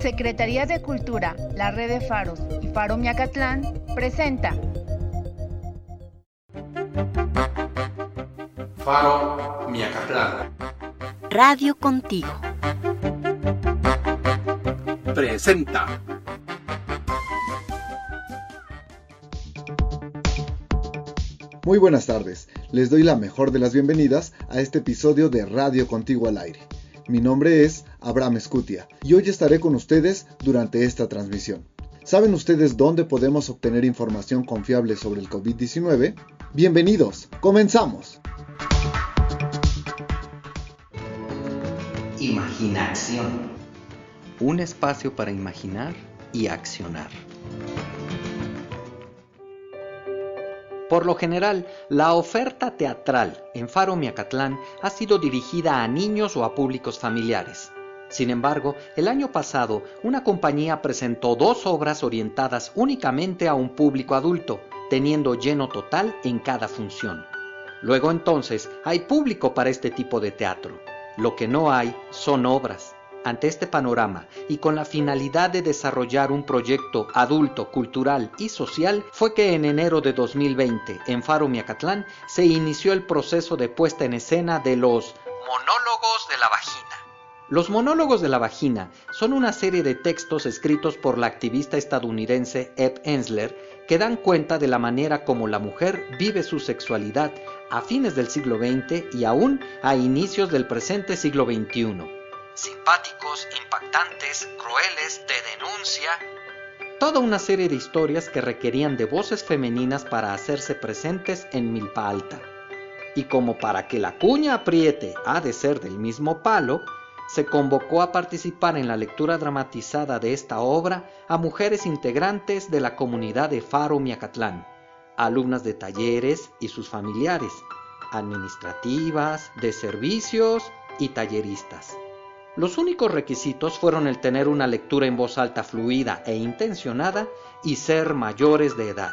Secretaría de Cultura, la Red de Faros y Faro Miacatlán presenta Faro Miacatlán. Radio Contigo. Presenta. Muy buenas tardes, les doy la mejor de las bienvenidas a este episodio de Radio Contigo al Aire. Mi nombre es Abraham Escutia y hoy estaré con ustedes durante esta transmisión. ¿Saben ustedes dónde podemos obtener información confiable sobre el COVID-19? Bienvenidos, comenzamos. Imaginación. Un espacio para imaginar y accionar. Por lo general, la oferta teatral en Faro Miacatlán ha sido dirigida a niños o a públicos familiares. Sin embargo, el año pasado, una compañía presentó dos obras orientadas únicamente a un público adulto, teniendo lleno total en cada función. Luego entonces, hay público para este tipo de teatro. Lo que no hay son obras. Ante este panorama y con la finalidad de desarrollar un proyecto adulto, cultural y social, fue que en enero de 2020, en Faro Miacatlán, se inició el proceso de puesta en escena de los monólogos de la vagina. Los monólogos de la vagina son una serie de textos escritos por la activista estadounidense Ebb Ensler que dan cuenta de la manera como la mujer vive su sexualidad a fines del siglo XX y aún a inicios del presente siglo XXI simpáticos, impactantes, crueles, de denuncia. Toda una serie de historias que requerían de voces femeninas para hacerse presentes en Milpa Alta. Y como para que la cuña apriete ha de ser del mismo palo, se convocó a participar en la lectura dramatizada de esta obra a mujeres integrantes de la comunidad de Faro Miacatlán, alumnas de talleres y sus familiares, administrativas, de servicios y talleristas. Los únicos requisitos fueron el tener una lectura en voz alta fluida e intencionada y ser mayores de edad.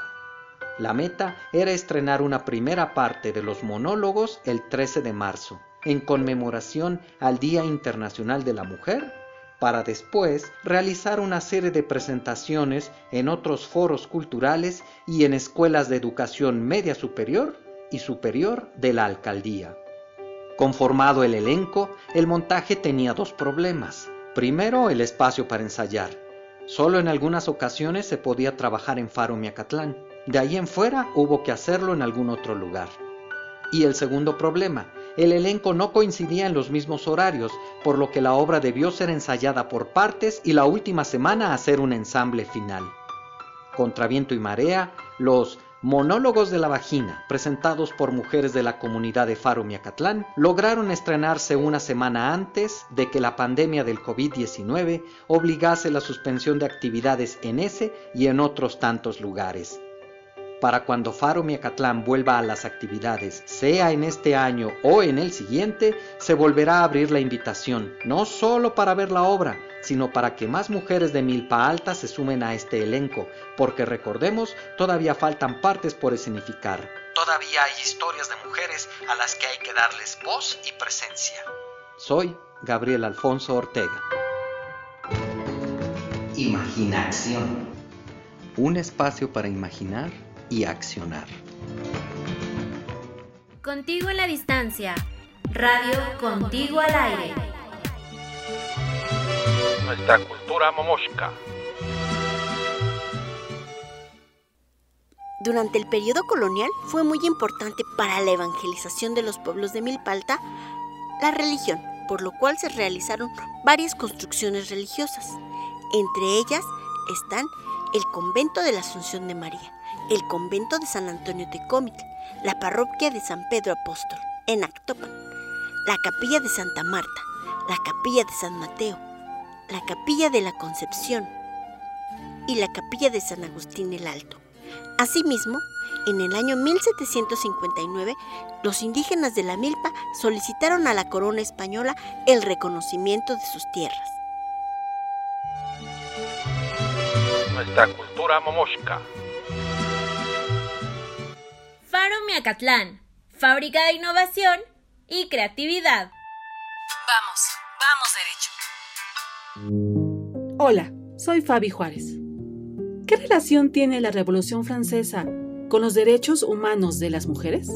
La meta era estrenar una primera parte de los monólogos el 13 de marzo, en conmemoración al Día Internacional de la Mujer, para después realizar una serie de presentaciones en otros foros culturales y en escuelas de educación media superior y superior de la alcaldía. Conformado el elenco, el montaje tenía dos problemas. Primero, el espacio para ensayar. Solo en algunas ocasiones se podía trabajar en Faro Miacatlán. De ahí en fuera hubo que hacerlo en algún otro lugar. Y el segundo problema, el elenco no coincidía en los mismos horarios, por lo que la obra debió ser ensayada por partes y la última semana hacer un ensamble final. Contra viento y marea, los Monólogos de la Vagina, presentados por mujeres de la comunidad de Faro Miacatlán, lograron estrenarse una semana antes de que la pandemia del COVID-19 obligase la suspensión de actividades en ese y en otros tantos lugares. Para cuando Faro Miacatlán vuelva a las actividades, sea en este año o en el siguiente, se volverá a abrir la invitación, no solo para ver la obra, sino para que más mujeres de Milpa Alta se sumen a este elenco, porque recordemos, todavía faltan partes por escenificar. Todavía hay historias de mujeres a las que hay que darles voz y presencia. Soy Gabriel Alfonso Ortega. Imaginación. Un espacio para imaginar y accionar. Contigo en la distancia. Radio Contigo al aire nuestra cultura momoshka. Durante el periodo colonial fue muy importante para la evangelización de los pueblos de Milpalta la religión, por lo cual se realizaron varias construcciones religiosas. Entre ellas están el convento de la Asunción de María, el convento de San Antonio de Comitl, la parroquia de San Pedro Apóstol, en Actopan, la capilla de Santa Marta, la capilla de San Mateo, la capilla de la Concepción y la capilla de San Agustín el Alto. Asimismo, en el año 1759, los indígenas de la Milpa solicitaron a la corona española el reconocimiento de sus tierras. Nuestra cultura momoshka. Faro Miacatlán, fábrica de innovación y creatividad. Vamos, vamos derecho. Hola, soy Fabi Juárez. ¿Qué relación tiene la Revolución Francesa con los derechos humanos de las mujeres?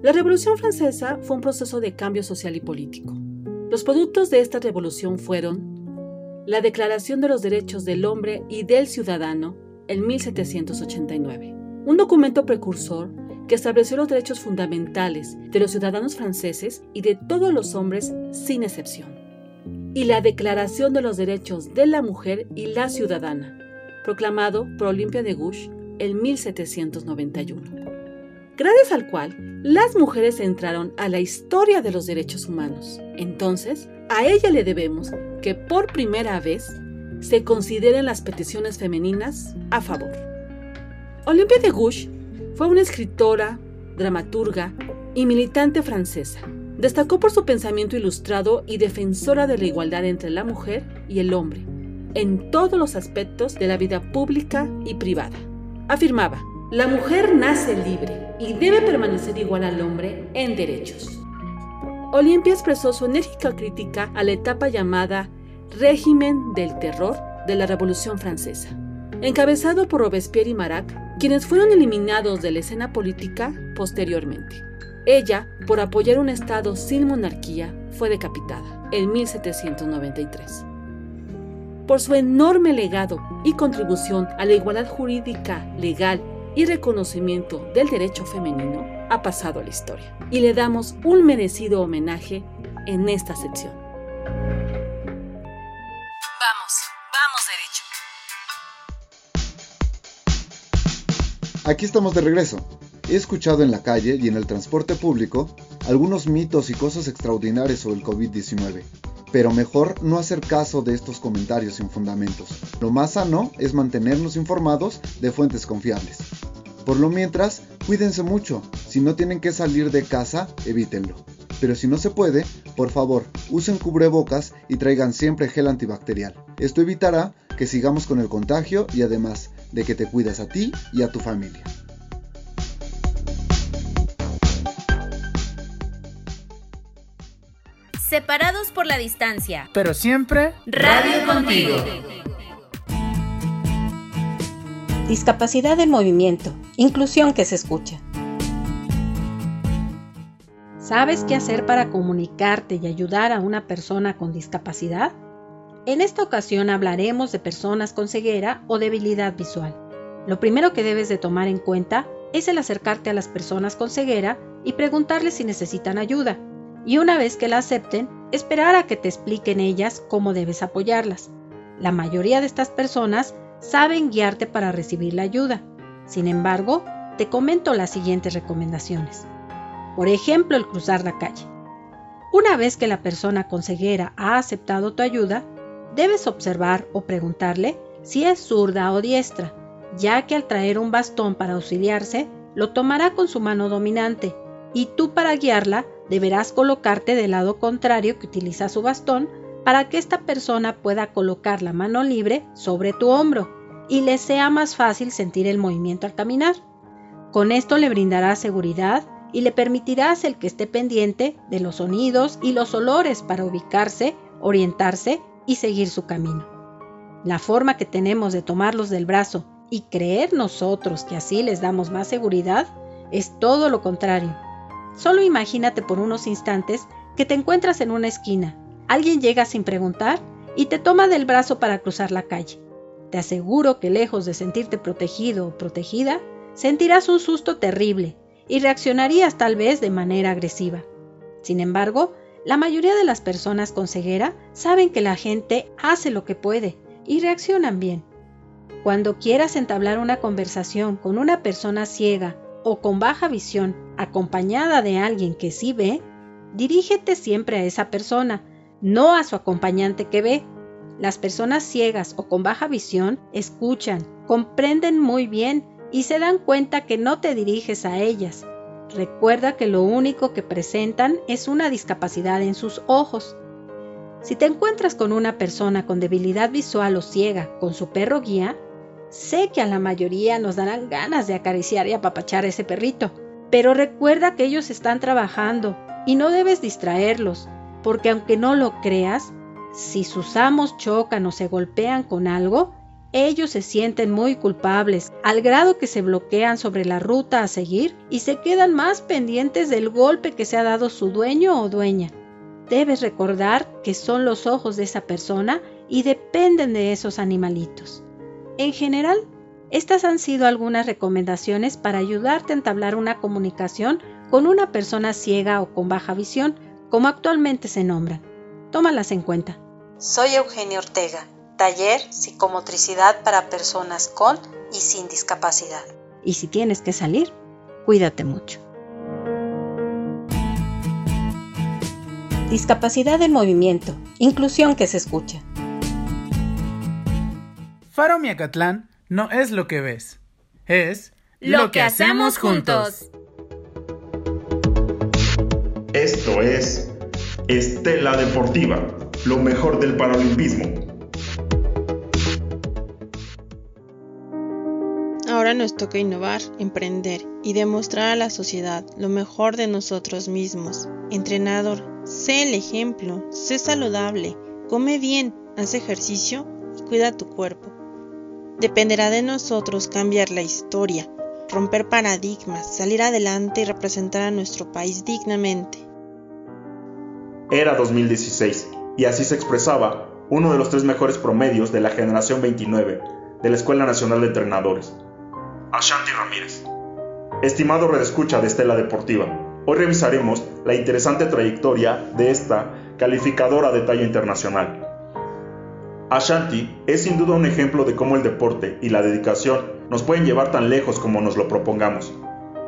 La Revolución Francesa fue un proceso de cambio social y político. Los productos de esta revolución fueron la Declaración de los Derechos del Hombre y del Ciudadano en 1789, un documento precursor que estableció los derechos fundamentales de los ciudadanos franceses y de todos los hombres sin excepción, y la Declaración de los Derechos de la Mujer y la Ciudadana, proclamado por Olimpia de Gouges en 1791, gracias al cual las mujeres entraron a la historia de los derechos humanos. Entonces, a ella le debemos que por primera vez se consideren las peticiones femeninas a favor. Olympia de Gouges fue una escritora, dramaturga y militante francesa. Destacó por su pensamiento ilustrado y defensora de la igualdad entre la mujer y el hombre, en todos los aspectos de la vida pública y privada. Afirmaba, la mujer nace libre y debe permanecer igual al hombre en derechos. Olimpia expresó su enérgica crítica a la etapa llamada régimen del terror de la Revolución Francesa, encabezado por Robespierre y Marat, quienes fueron eliminados de la escena política posteriormente. Ella, por apoyar un Estado sin monarquía, fue decapitada en 1793. Por su enorme legado y contribución a la igualdad jurídica, legal y reconocimiento del derecho femenino, ha pasado a la historia. Y le damos un merecido homenaje en esta sección. Aquí estamos de regreso. He escuchado en la calle y en el transporte público algunos mitos y cosas extraordinarias sobre el COVID-19, pero mejor no hacer caso de estos comentarios sin fundamentos. Lo más sano es mantenernos informados de fuentes confiables. Por lo mientras, cuídense mucho. Si no tienen que salir de casa, evítenlo. Pero si no se puede, por favor, usen cubrebocas y traigan siempre gel antibacterial. Esto evitará que sigamos con el contagio y además de que te cuidas a ti y a tu familia. Separados por la distancia. Pero siempre Radio contigo. Discapacidad en movimiento. Inclusión que se escucha. ¿Sabes qué hacer para comunicarte y ayudar a una persona con discapacidad? En esta ocasión hablaremos de personas con ceguera o debilidad visual. Lo primero que debes de tomar en cuenta es el acercarte a las personas con ceguera y preguntarles si necesitan ayuda. Y una vez que la acepten, esperar a que te expliquen ellas cómo debes apoyarlas. La mayoría de estas personas saben guiarte para recibir la ayuda. Sin embargo, te comento las siguientes recomendaciones. Por ejemplo, el cruzar la calle. Una vez que la persona con ceguera ha aceptado tu ayuda, debes observar o preguntarle si es zurda o diestra, ya que al traer un bastón para auxiliarse, lo tomará con su mano dominante y tú para guiarla deberás colocarte del lado contrario que utiliza su bastón para que esta persona pueda colocar la mano libre sobre tu hombro y le sea más fácil sentir el movimiento al caminar. Con esto le brindarás seguridad y le permitirás el que esté pendiente de los sonidos y los olores para ubicarse, orientarse y seguir su camino. La forma que tenemos de tomarlos del brazo y creer nosotros que así les damos más seguridad es todo lo contrario. Solo imagínate por unos instantes que te encuentras en una esquina, alguien llega sin preguntar y te toma del brazo para cruzar la calle. Te aseguro que lejos de sentirte protegido o protegida, sentirás un susto terrible y reaccionarías tal vez de manera agresiva. Sin embargo, la mayoría de las personas con ceguera saben que la gente hace lo que puede y reaccionan bien. Cuando quieras entablar una conversación con una persona ciega o con baja visión acompañada de alguien que sí ve, dirígete siempre a esa persona, no a su acompañante que ve. Las personas ciegas o con baja visión escuchan, comprenden muy bien y se dan cuenta que no te diriges a ellas, Recuerda que lo único que presentan es una discapacidad en sus ojos. Si te encuentras con una persona con debilidad visual o ciega con su perro guía, sé que a la mayoría nos darán ganas de acariciar y apapachar a ese perrito, pero recuerda que ellos están trabajando y no debes distraerlos, porque aunque no lo creas, Si sus amos chocan o se golpean con algo, ellos se sienten muy culpables, al grado que se bloquean sobre la ruta a seguir y se quedan más pendientes del golpe que se ha dado su dueño o dueña. Debes recordar que son los ojos de esa persona y dependen de esos animalitos. En general, estas han sido algunas recomendaciones para ayudarte a entablar una comunicación con una persona ciega o con baja visión, como actualmente se nombran. Tómalas en cuenta. Soy Eugenio Ortega Taller Psicomotricidad para personas con y sin discapacidad. Y si tienes que salir, cuídate mucho. Discapacidad del movimiento. Inclusión que se escucha. Faro Miacatlán no es lo que ves, es lo, que hacemos juntos. Esto es Estela Deportiva, lo mejor del paralimpismo Ahora nos toca innovar, emprender y demostrar a la sociedad lo mejor de nosotros mismos. Entrenador, sé el ejemplo, sé saludable, come bien, haz ejercicio y cuida tu cuerpo. Dependerá de nosotros cambiar la historia, romper paradigmas, salir adelante y representar a nuestro país dignamente. Era 2016 y así se expresaba uno de los tres mejores promedios de la generación 29 de la Escuela Nacional de Entrenadores, Ashanti Ramírez. Estimado redescucha de Estela Deportiva, hoy revisaremos la interesante trayectoria de esta calificadora de talla internacional. Ashanti es sin duda un ejemplo de cómo el deporte y la dedicación nos pueden llevar tan lejos como nos lo propongamos.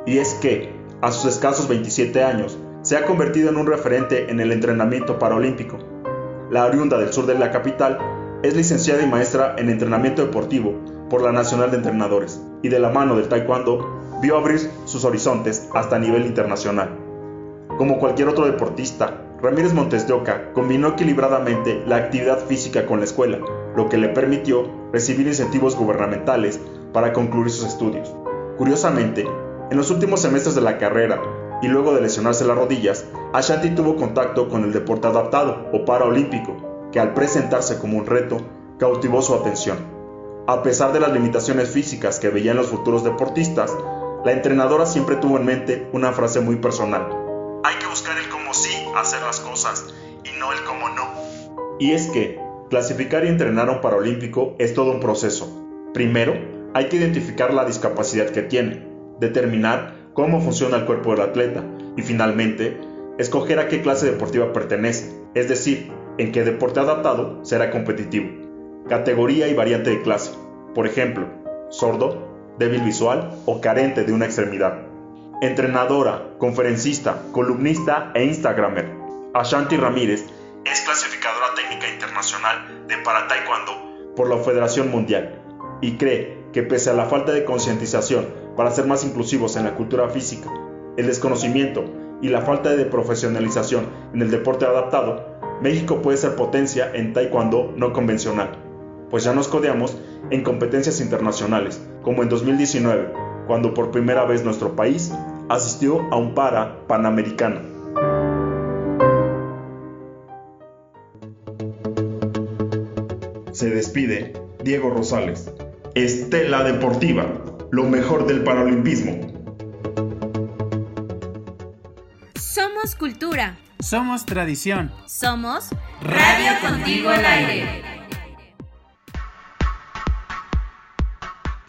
Y es que, a sus escasos 27 años, se ha convertido en un referente en el entrenamiento paralímpico. La oriunda del sur de la capital es licenciada y maestra en entrenamiento deportivo por la Nacional de Entrenadores y de la mano del taekwondo vio abrir sus horizontes hasta nivel internacional. Como cualquier otro deportista, Ramírez Montes de Oca combinó equilibradamente la actividad física con la escuela, lo que le permitió recibir incentivos gubernamentales para concluir sus estudios. Curiosamente, en los últimos semestres de la carrera y luego de lesionarse las rodillas, Ashanti tuvo contacto con el deporte adaptado o paraolímpico, que al presentarse como un reto, cautivó su atención. A pesar de las limitaciones físicas que veían los futuros deportistas, la entrenadora siempre tuvo en mente una frase muy personal. Hay que buscar el cómo sí hacer las cosas y no el cómo no. Y es que clasificar y entrenar a un paralímpico es todo un proceso. Primero, hay que identificar la discapacidad que tiene, determinar cómo funciona el cuerpo del atleta y finalmente, escoger a qué clase deportiva pertenece, es decir, en qué deporte adaptado será competitivo categoría y variante de clase, por ejemplo, sordo, débil visual o carente de una extremidad. Entrenadora, conferencista, columnista e instagramer. Ashanti Ramírez es clasificadora técnica internacional de para taekwondo por la Federación Mundial y cree que pese a la falta de concientización para ser más inclusivos en la cultura física, el desconocimiento y la falta de profesionalización en el deporte adaptado, México puede ser potencia en taekwondo no convencional pues ya nos codeamos en competencias internacionales, como en 2019, cuando por primera vez nuestro país asistió a un para panamericano. Se despide Diego Rosales. Estela Deportiva, lo mejor del paralimpismo. Somos cultura. Somos tradición. Somos Radio Contigo al Aire.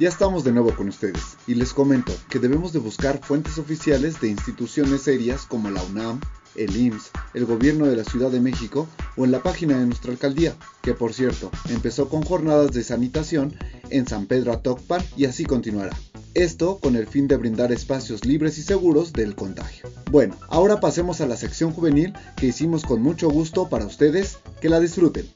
Ya estamos de nuevo con ustedes y les comento que debemos de buscar fuentes oficiales de instituciones serias como la UNAM, el IMSS, el gobierno de la Ciudad de México o en la página de nuestra alcaldía, que por cierto empezó con jornadas de sanitación en San Pedro Atocpan y así continuará. Esto con el fin de brindar espacios libres y seguros del contagio. Bueno, ahora pasemos a la sección juvenil que hicimos con mucho gusto para ustedes, que la disfruten.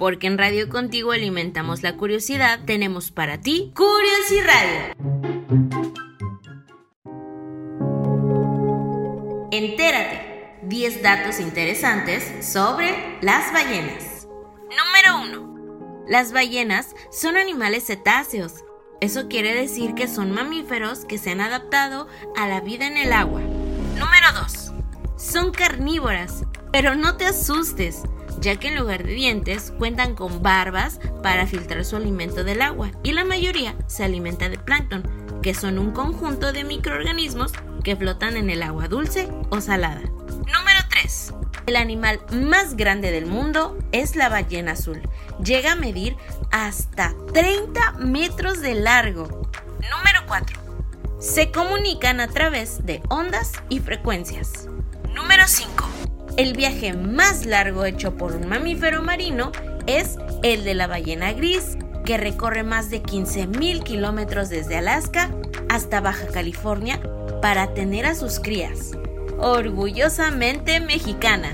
Porque en Radio Contigo alimentamos la curiosidad, tenemos para ti Curiosi Radio. Entérate, 10 datos interesantes sobre las ballenas. Número 1. Las ballenas son animales cetáceos. Eso quiere decir que son mamíferos que se han adaptado a la vida en el agua. Número 2 son carnívoras, pero no te asustes, ya que en lugar de dientes cuentan con barbas para filtrar su alimento del agua y la mayoría se alimenta de plancton, que son un conjunto de microorganismos que flotan en el agua dulce o salada. Número 3. El animal más grande del mundo es la ballena azul. Llega a medir hasta 30 metros de largo. Número 4. Se comunican a través de ondas y frecuencias. Número 5. El viaje más largo hecho por un mamífero marino es el de la ballena gris, que recorre más de 15.000 kilómetros desde Alaska hasta Baja California para tener a sus crías. Orgullosamente mexicana.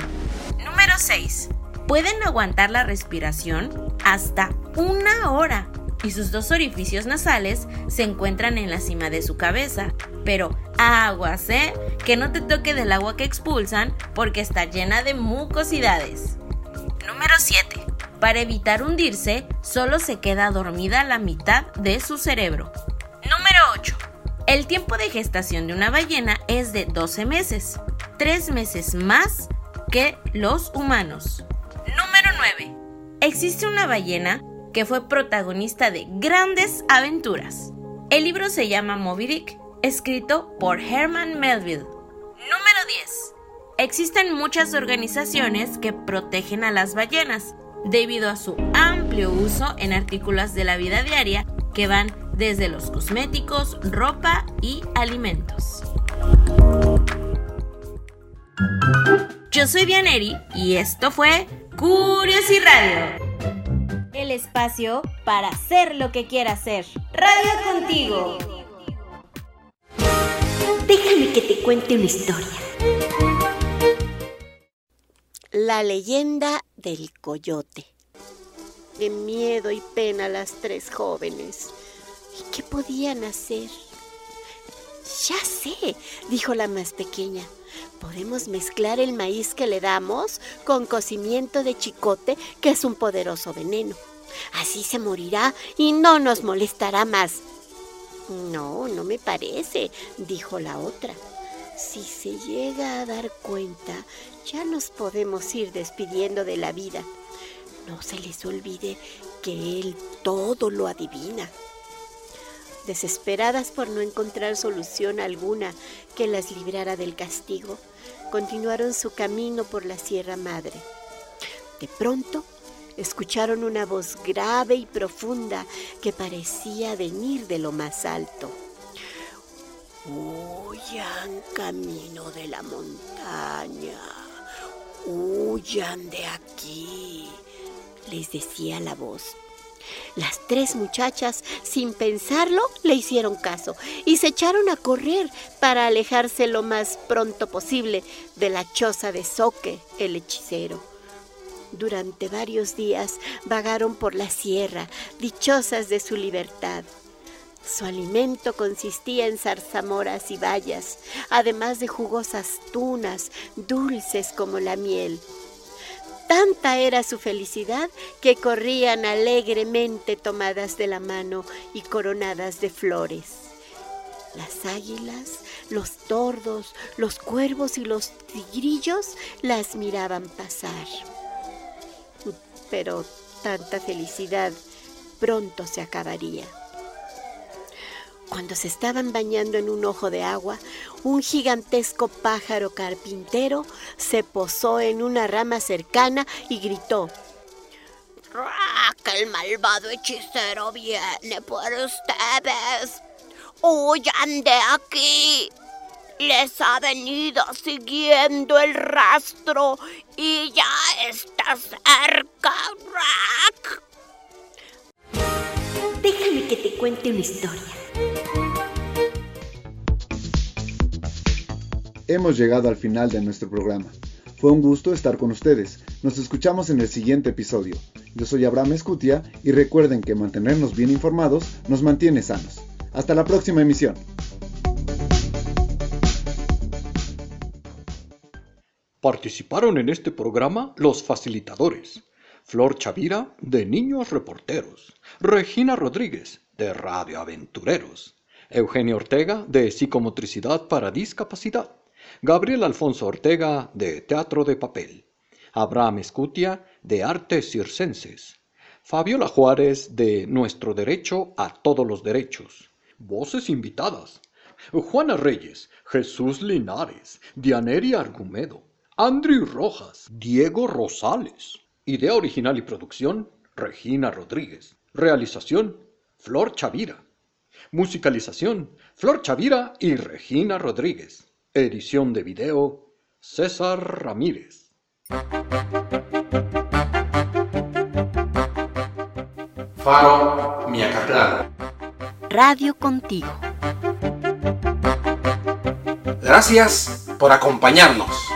Número 6. Pueden aguantar la respiración hasta una hora y sus dos orificios nasales se encuentran en la cima de su cabeza. Pero aguas, ¿eh? Que no te toque del agua que expulsan porque está llena de mucosidades. Número 7. Para evitar hundirse, solo se queda dormida la mitad de su cerebro. Número 8. El tiempo de gestación de una ballena es de 12 meses, 3 meses más que los humanos. Número 9. Existe una ballena que fue protagonista de grandes aventuras. El libro se llama Moby Dick, escrito por Herman Melville. Número 10. Existen muchas organizaciones que protegen a las ballenas debido a su amplio uso en artículos de la vida diaria que van desde los cosméticos, ropa y alimentos. Yo soy Dianeri y esto fue Curiosi Radio. El espacio para hacer lo que quiera hacer. Radio contigo. Déjame que te cuente una historia. La leyenda del coyote. De miedo y pena las tres jóvenes. ¿Y qué podían hacer? Ya sé, dijo la más pequeña. Podemos mezclar el maíz que le damos con cocimiento de chicote, que es un poderoso veneno. Así se morirá y no nos molestará más. No, no me parece, dijo la otra. Si se llega a dar cuenta, ya nos podemos ir despidiendo de la vida. No se les olvide que Él todo lo adivina. Desesperadas por no encontrar solución alguna que las librara del castigo, continuaron su camino por la Sierra Madre. De pronto, escucharon una voz grave y profunda que parecía venir de lo más alto. Huyan camino de la montaña, huyan de aquí, les decía la voz. Las tres muchachas, sin pensarlo, le hicieron caso y se echaron a correr para alejarse lo más pronto posible de la choza de Soque, el hechicero. Durante varios días vagaron por la sierra, dichosas de su libertad. Su alimento consistía en zarzamoras y bayas, además de jugosas tunas, dulces como la miel. Tanta era su felicidad que corrían alegremente tomadas de la mano y coronadas de flores. Las águilas, los tordos, los cuervos y los tigrillos las miraban pasar pero tanta felicidad pronto se acabaría. Cuando se estaban bañando en un ojo de agua, un gigantesco pájaro carpintero se posó en una rama cercana y gritó. ¡Que el malvado hechicero viene por ustedes! ¡Huyan de aquí! Les ha venido siguiendo el rastro y ya está cerca, Rack. Déjame que te cuente una historia. Hemos llegado al final de nuestro programa. Fue un gusto estar con ustedes. Nos escuchamos en el siguiente episodio. Yo soy Abraham Escutia y recuerden que mantenernos bien informados nos mantiene sanos. Hasta la próxima emisión. Participaron en este programa los facilitadores. Flor Chavira, de Niños Reporteros. Regina Rodríguez, de Radio Aventureros. Eugenio Ortega, de Psicomotricidad para Discapacidad. Gabriel Alfonso Ortega, de Teatro de Papel. Abraham Escutia, de Artes Circenses. Fabiola Juárez, de Nuestro Derecho a Todos los Derechos. Voces invitadas. Juana Reyes, Jesús Linares, Dianeria Argumedo, Andrew Rojas, Diego Rosales. Idea original y producción, Regina Rodríguez. Realización, Flor Chavira. Musicalización, Flor Chavira y Regina Rodríguez. Edición de video, César Ramírez. Faro Miacatlán. Radio contigo. Gracias por acompañarnos.